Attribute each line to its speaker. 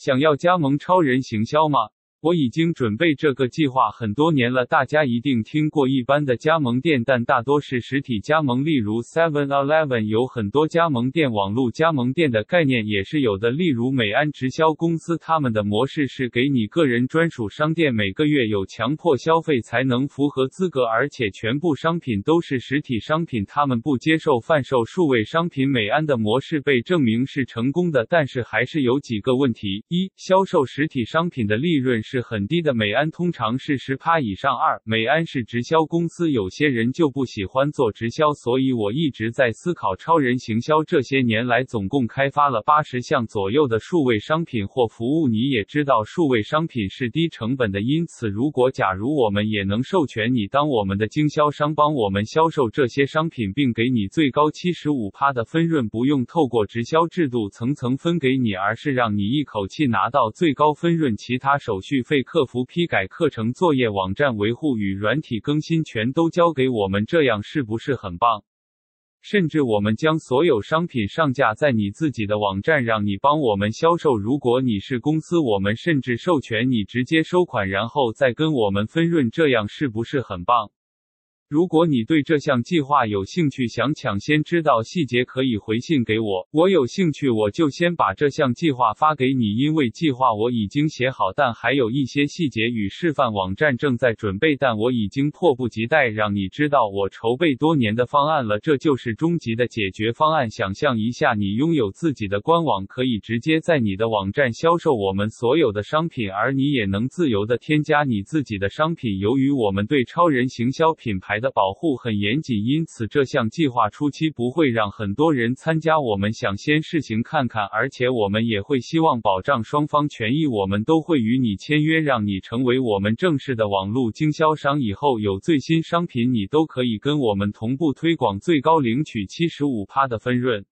Speaker 1: 想要加盟超人行销吗？我已经准备这个计划很多年了，大家一定听过一般的加盟店，但大多是实体加盟，例如 Seven Eleven 有很多加盟店，网络加盟店的概念也是有的，例如美安直销公司，他们的模式是给你个人专属商店，每个月有强迫消费才能符合资格，而且全部商品都是实体商品，他们不接受贩售数位商品。美安的模式被证明是成功的，但是还是有几个问题：一、销售实体商品的利润是很低的，美安通常是十趴以上。二，美安是直销公司，有些人就不喜欢做直销，所以我一直在思考超人行销。这些年来，总共开发了八十项左右的数位商品或服务。你也知道，数位商品是低成本的，因此，如果假如我们也能授权你当我们的经销商，帮我们销售这些商品，并给你最高七十五趴的分润，不用透过直销制度层层分给你，而是让你一口气拿到最高分润，其他手续费、客服批改、课程作业、网站维护与软体更新全都交给我们，这样是不是很棒？甚至我们将所有商品上架在你自己的网站，让你帮我们销售。如果你是公司，我们甚至授权你直接收款，然后再跟我们分润，这样是不是很棒？如果你对这项计划有兴趣，想抢先知道细节，可以回信给我。我有兴趣，我就先把这项计划发给你，因为计划我已经写好，但还有一些细节与示范网站正在准备。但我已经迫不及待让你知道我筹备多年的方案了，这就是终极的解决方案。想象一下，你拥有自己的官网，可以直接在你的网站销售我们所有的商品，而你也能自由地添加你自己的商品。由于我们对超人行销品牌的保护很严谨，因此这项计划初期不会让很多人参加。我们想先试行看看，而且我们也会希望保障双方权益。我们都会与你签约，让你成为我们正式的网络经销商。以后有最新商品，你都可以跟我们同步推广，最高领取七十五趴的分润。